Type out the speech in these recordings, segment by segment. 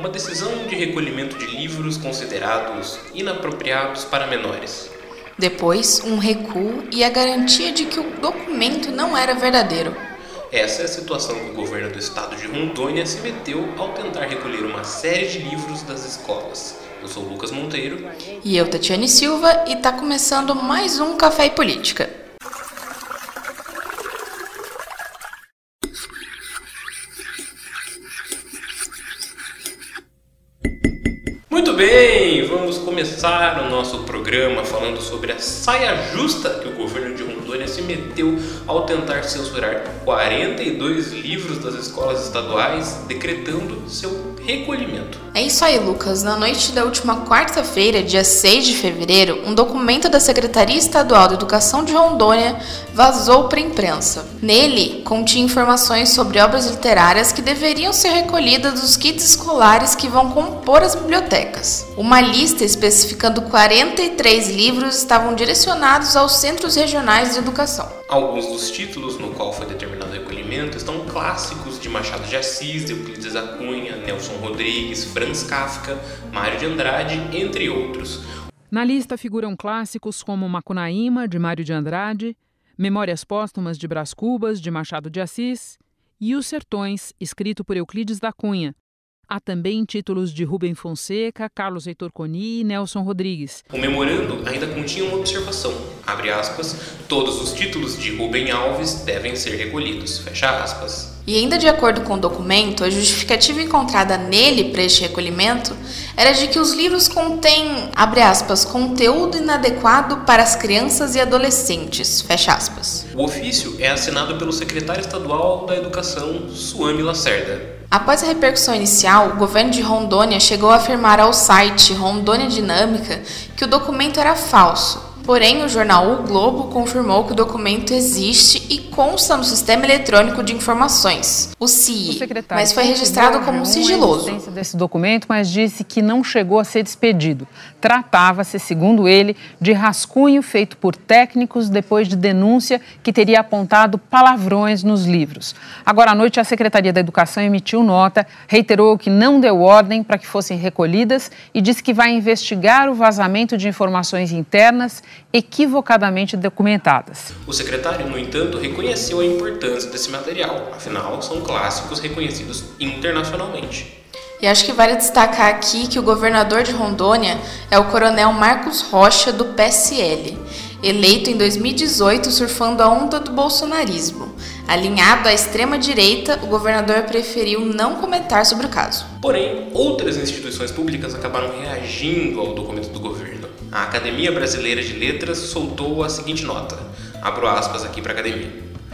uma decisão de recolhimento de livros considerados inapropriados para menores. Depois, um recuo e a garantia de que o documento não era verdadeiro. Essa é a situação que o governo do estado de Rondônia se meteu ao tentar recolher uma série de livros das escolas. Eu sou Lucas Monteiro. E eu, Tatiane Silva, e está começando mais um Café e Política. Vamos começar o nosso programa falando sobre a saia justa que o governo de Rondônia se meteu ao tentar censurar 42 livros das escolas estaduais, decretando seu recolhimento. É isso aí, Lucas. Na noite da última quarta-feira, dia 6 de fevereiro, um documento da Secretaria Estadual de Educação de Rondônia vazou para a imprensa. Nele, continha informações sobre obras literárias que deveriam ser recolhidas dos kits escolares que vão compor as bibliotecas. Uma lista especificando 43 livros estavam direcionados aos centros regionais de educação. Alguns dos títulos no qual foi determinado o recolhimento estão clássicos de Machado de Assis, Euclides da Cunha, Nelson Rodrigues, Franz Kafka, Mário de Andrade, entre outros. Na lista figuram clássicos como Macunaíma, de Mário de Andrade, Memórias Póstumas de Brás Cubas, de Machado de Assis, e Os Sertões, escrito por Euclides da Cunha, Há também títulos de Rubem Fonseca, Carlos Heitor Coni e Nelson Rodrigues. O memorando ainda continha uma observação, abre aspas, todos os títulos de Rubem Alves devem ser recolhidos, fecha aspas. E ainda de acordo com o documento, a justificativa encontrada nele para este recolhimento era de que os livros contêm, abre aspas, conteúdo inadequado para as crianças e adolescentes, fecha aspas. O ofício é assinado pelo secretário estadual da Educação, Suami Lacerda. Após a repercussão inicial, o governo de Rondônia chegou a afirmar ao site Rondônia Dinâmica que o documento era falso Porém, o jornal O Globo confirmou que o documento existe e consta no Sistema Eletrônico de Informações, o CIE, mas foi registrado como sigiloso. desse documento, mas disse que não chegou a ser despedido. Tratava-se, segundo ele, de rascunho feito por técnicos depois de denúncia que teria apontado palavrões nos livros. Agora à noite, a Secretaria da Educação emitiu nota, reiterou que não deu ordem para que fossem recolhidas e disse que vai investigar o vazamento de informações internas equivocadamente documentadas. O secretário, no entanto, reconheceu a importância desse material, afinal, são clássicos reconhecidos internacionalmente. E acho que vale destacar aqui que o governador de Rondônia é o coronel Marcos Rocha, do PSL, eleito em 2018 surfando a onda do bolsonarismo. Alinhado à extrema-direita, o governador preferiu não comentar sobre o caso. Porém, outras instituições públicas acabaram reagindo ao documento do governo a Academia Brasileira de Letras soltou a seguinte nota. Abro aspas aqui para a academia.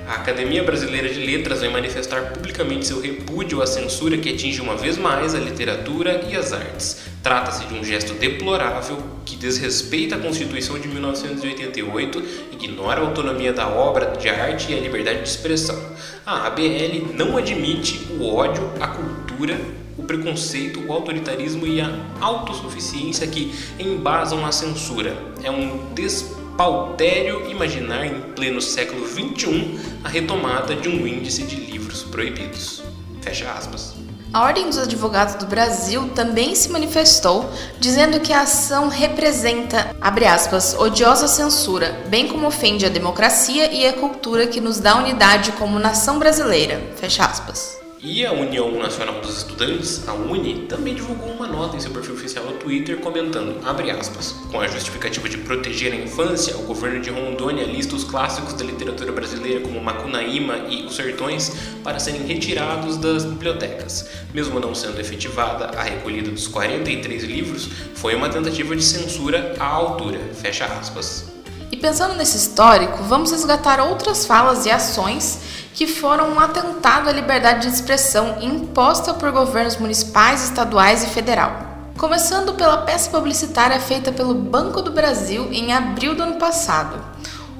A Academia Brasileira de Letras vai manifestar publicamente seu repúdio à censura que atinge uma vez mais a literatura e as artes. Trata-se de um gesto deplorável que desrespeita a Constituição de 1988, ignora a autonomia da obra de arte e a liberdade de expressão. A ABL não admite o ódio à cultura preconceito, o autoritarismo e a autossuficiência que embasam a censura. É um despautério imaginar em pleno século XXI a retomada de um índice de livros proibidos. Fecha aspas. A Ordem dos Advogados do Brasil também se manifestou, dizendo que a ação representa, abre aspas, odiosa censura, bem como ofende a democracia e a cultura que nos dá unidade como nação brasileira, fecha aspas. E a União Nacional dos Estudantes, a UNE, também divulgou uma nota em seu perfil oficial no Twitter comentando, aspas, com a justificativa de proteger a infância, o governo de Rondônia lista os clássicos da literatura brasileira como Macunaíma e Os Sertões para serem retirados das bibliotecas. Mesmo não sendo efetivada a recolhida dos 43 livros, foi uma tentativa de censura à altura, fecha aspas. E pensando nesse histórico, vamos resgatar outras falas e ações que foram um atentado à liberdade de expressão imposta por governos municipais, estaduais e federal. Começando pela peça publicitária feita pelo Banco do Brasil em abril do ano passado.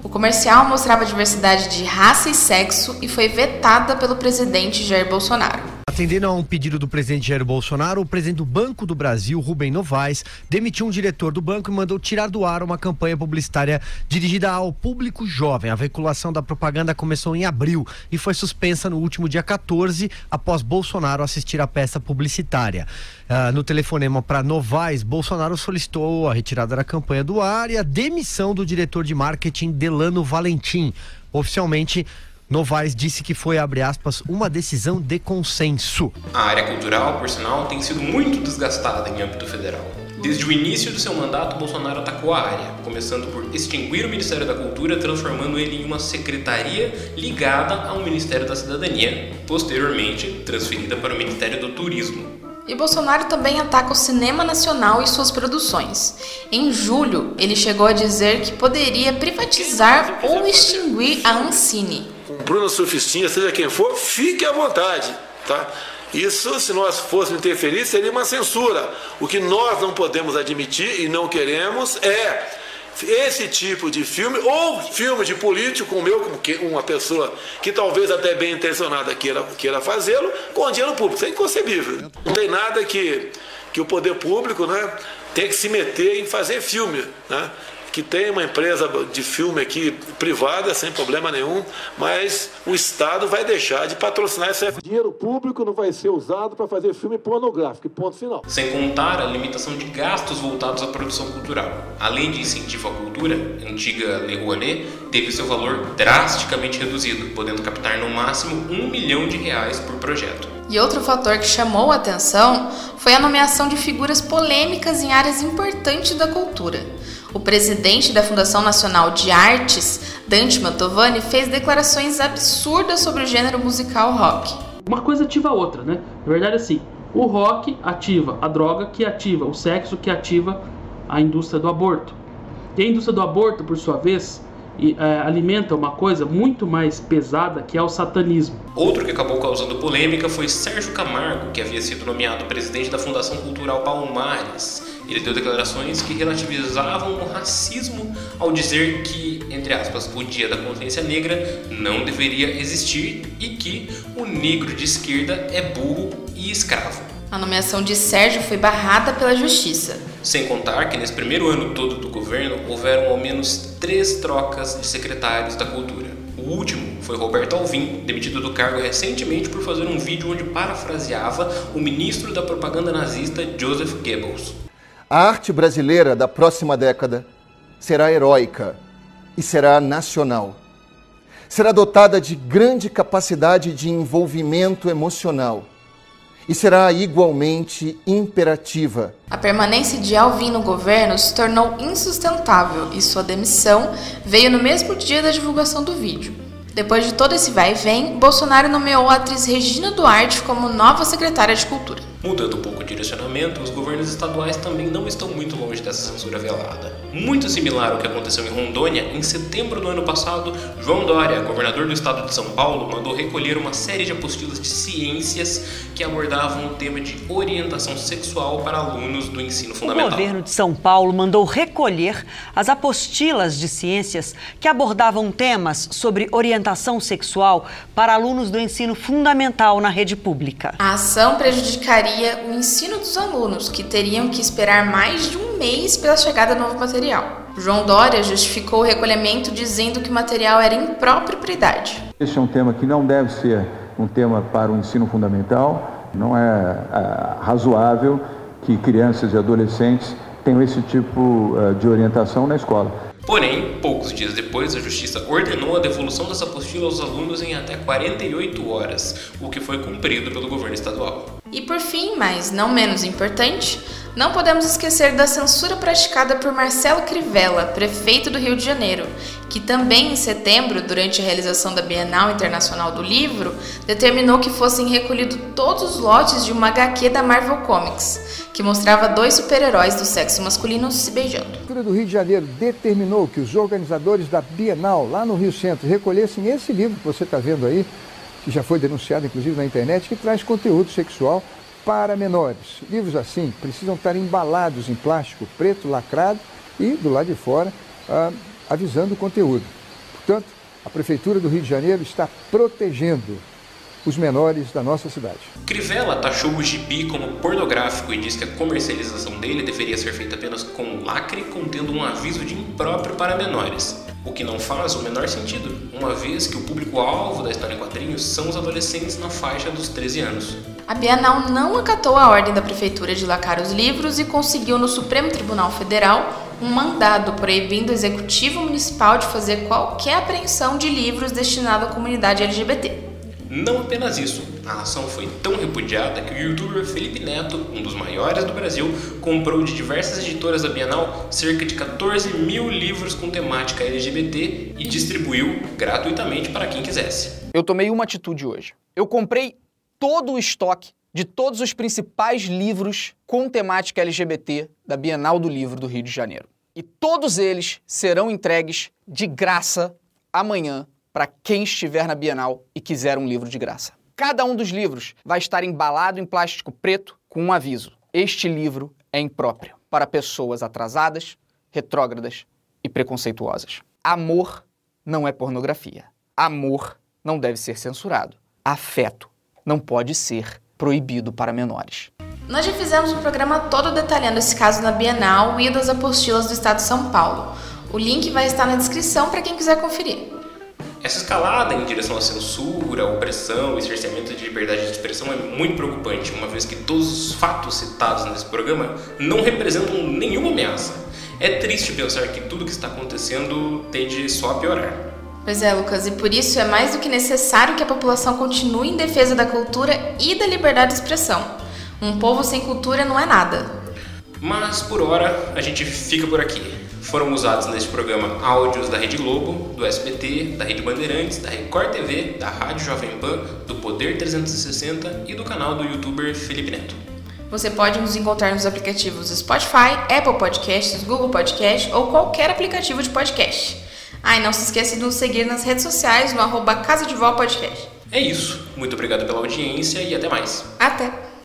O comercial mostrava diversidade de raça e sexo e foi vetada pelo presidente Jair Bolsonaro. Atendendo a um pedido do presidente Jair Bolsonaro, o presidente do Banco do Brasil, Rubem Novaes, demitiu um diretor do banco e mandou tirar do ar uma campanha publicitária dirigida ao público jovem. A veiculação da propaganda começou em abril e foi suspensa no último dia 14, após Bolsonaro assistir à peça publicitária. Uh, no telefonema para Novaes, Bolsonaro solicitou a retirada da campanha do ar e a demissão do diretor de marketing Delano Valentim. Oficialmente, Novaes disse que foi, abre aspas, uma decisão de consenso. A área cultural, por sinal, tem sido muito desgastada em âmbito federal. Desde o início do seu mandato, Bolsonaro atacou a área, começando por extinguir o Ministério da Cultura, transformando ele em uma secretaria ligada ao Ministério da Cidadania, posteriormente transferida para o Ministério do Turismo. E Bolsonaro também ataca o cinema nacional e suas produções. Em julho, ele chegou a dizer que poderia privatizar ou extinguir a Ancine, Bruna Surfistinha, seja quem for, fique à vontade, tá? Isso, se nós fôssemos interferir, seria uma censura. O que nós não podemos admitir e não queremos é esse tipo de filme, ou filme de político, como eu, como uma pessoa que talvez até bem intencionada queira, queira fazê-lo, com dinheiro público. Isso é inconcebível. Não tem nada que, que o poder público né, tem que se meter em fazer filme. Né? Que tem uma empresa de filme aqui privada, sem problema nenhum, mas o Estado vai deixar de patrocinar esse dinheiro público não vai ser usado para fazer filme pornográfico, ponto final. Sem contar a limitação de gastos voltados à produção cultural. Além de incentivo à cultura, a antiga Lei Rouanet teve seu valor drasticamente reduzido, podendo captar no máximo um milhão de reais por projeto. E outro fator que chamou a atenção foi a nomeação de figuras polêmicas em áreas importantes da cultura. O presidente da Fundação Nacional de Artes, Dante Mantovani, fez declarações absurdas sobre o gênero musical rock. Uma coisa ativa a outra, né? Na verdade, assim, o rock ativa a droga, que ativa o sexo, que ativa a indústria do aborto. E a indústria do aborto, por sua vez, e, é, alimenta uma coisa muito mais pesada que é o satanismo. Outro que acabou causando polêmica foi Sérgio Camargo, que havia sido nomeado presidente da Fundação Cultural Palmares. Ele deu declarações que relativizavam o racismo ao dizer que, entre aspas, o Dia da Consciência Negra não deveria existir e que o negro de esquerda é burro e escravo. A nomeação de Sérgio foi barrada pela Justiça. Sem contar que nesse primeiro ano todo do governo houveram ao menos três trocas de secretários da cultura. O último foi Roberto Alvim, demitido do cargo recentemente por fazer um vídeo onde parafraseava o ministro da propaganda nazista Joseph Goebbels. A arte brasileira da próxima década será heróica e será nacional. Será dotada de grande capacidade de envolvimento emocional e será igualmente imperativa. A permanência de Alvin no governo se tornou insustentável e sua demissão veio no mesmo dia da divulgação do vídeo. Depois de todo esse vai e vem, Bolsonaro nomeou a atriz Regina Duarte como nova secretária de Cultura. Mudando um pouco direcionamento, os governos estaduais também não estão muito longe dessa censura velada. Muito similar ao que aconteceu em Rondônia, em setembro do ano passado, João Dória, governador do estado de São Paulo, mandou recolher uma série de apostilas de ciências que abordavam o tema de orientação sexual para alunos do ensino fundamental. O governo de São Paulo mandou recolher as apostilas de ciências que abordavam temas sobre orientação sexual para alunos do ensino fundamental na rede pública. A ação prejudicaria o ensino dos alunos, que teriam que esperar mais de um mês pela chegada do novo material. João Dória justificou o recolhimento dizendo que o material era impróprio para a idade. Esse é um tema que não deve ser um tema para o ensino fundamental, não é, é razoável que crianças e adolescentes tenham esse tipo uh, de orientação na escola. Porém, poucos dias depois, a Justiça ordenou a devolução dessa apostila aos alunos em até 48 horas, o que foi cumprido pelo governo estadual. E por fim, mas não menos importante, não podemos esquecer da censura praticada por Marcelo Crivella, prefeito do Rio de Janeiro, que também em setembro, durante a realização da Bienal Internacional do Livro, determinou que fossem recolhidos todos os lotes de uma HQ da Marvel Comics, que mostrava dois super-heróis do sexo masculino se beijando. A Prefeitura do Rio de Janeiro determinou que os organizadores da Bienal, lá no Rio Centro, recolhessem esse livro que você está vendo aí, que já foi denunciado inclusive na internet, que traz conteúdo sexual para menores. Livros assim precisam estar embalados em plástico preto lacrado e, do lado de fora, ah, avisando o conteúdo. Portanto, a Prefeitura do Rio de Janeiro está protegendo os menores da nossa cidade. Crivella taxou o gibi como pornográfico e diz que a comercialização dele deveria ser feita apenas com lacre contendo um aviso de impróprio para menores. O que não faz o menor sentido, uma vez que o público-alvo da história em quadrinhos são os adolescentes na faixa dos 13 anos. A Bienal não acatou a ordem da prefeitura de lacrar os livros e conseguiu no Supremo Tribunal Federal um mandado proibindo o executivo municipal de fazer qualquer apreensão de livros destinados à comunidade LGBT. Não apenas isso, a ação foi tão repudiada que o youtuber Felipe Neto, um dos maiores do Brasil, comprou de diversas editoras da Bienal cerca de 14 mil livros com temática LGBT e distribuiu gratuitamente para quem quisesse. Eu tomei uma atitude hoje. Eu comprei todo o estoque de todos os principais livros com temática LGBT da Bienal do Livro do Rio de Janeiro. E todos eles serão entregues de graça amanhã para quem estiver na Bienal e quiser um livro de graça. Cada um dos livros vai estar embalado em plástico preto com um aviso: Este livro é impróprio para pessoas atrasadas, retrógradas e preconceituosas. Amor não é pornografia. Amor não deve ser censurado. Afeto não pode ser proibido para menores. Nós já fizemos um programa todo detalhando esse caso na Bienal e das apostilas do Estado de São Paulo. O link vai estar na descrição para quem quiser conferir. Essa escalada em direção à censura, opressão e cerceamento de liberdade de expressão é muito preocupante, uma vez que todos os fatos citados nesse programa não representam nenhuma ameaça. É triste pensar que tudo que está acontecendo tende só a piorar. Pois é, Lucas, e por isso é mais do que necessário que a população continue em defesa da cultura e da liberdade de expressão. Um povo sem cultura não é nada. Mas por hora a gente fica por aqui. Foram usados neste programa áudios da Rede Globo, do SBT, da Rede Bandeirantes, da Record TV, da Rádio Jovem Pan, do Poder 360 e do canal do youtuber Felipe Neto. Você pode nos encontrar nos aplicativos Spotify, Apple Podcasts, Google Podcast ou qualquer aplicativo de podcast. Ah, e não se esqueça de nos seguir nas redes sociais no arroba Casa de Vó Podcast. É isso. Muito obrigado pela audiência e até mais. Até!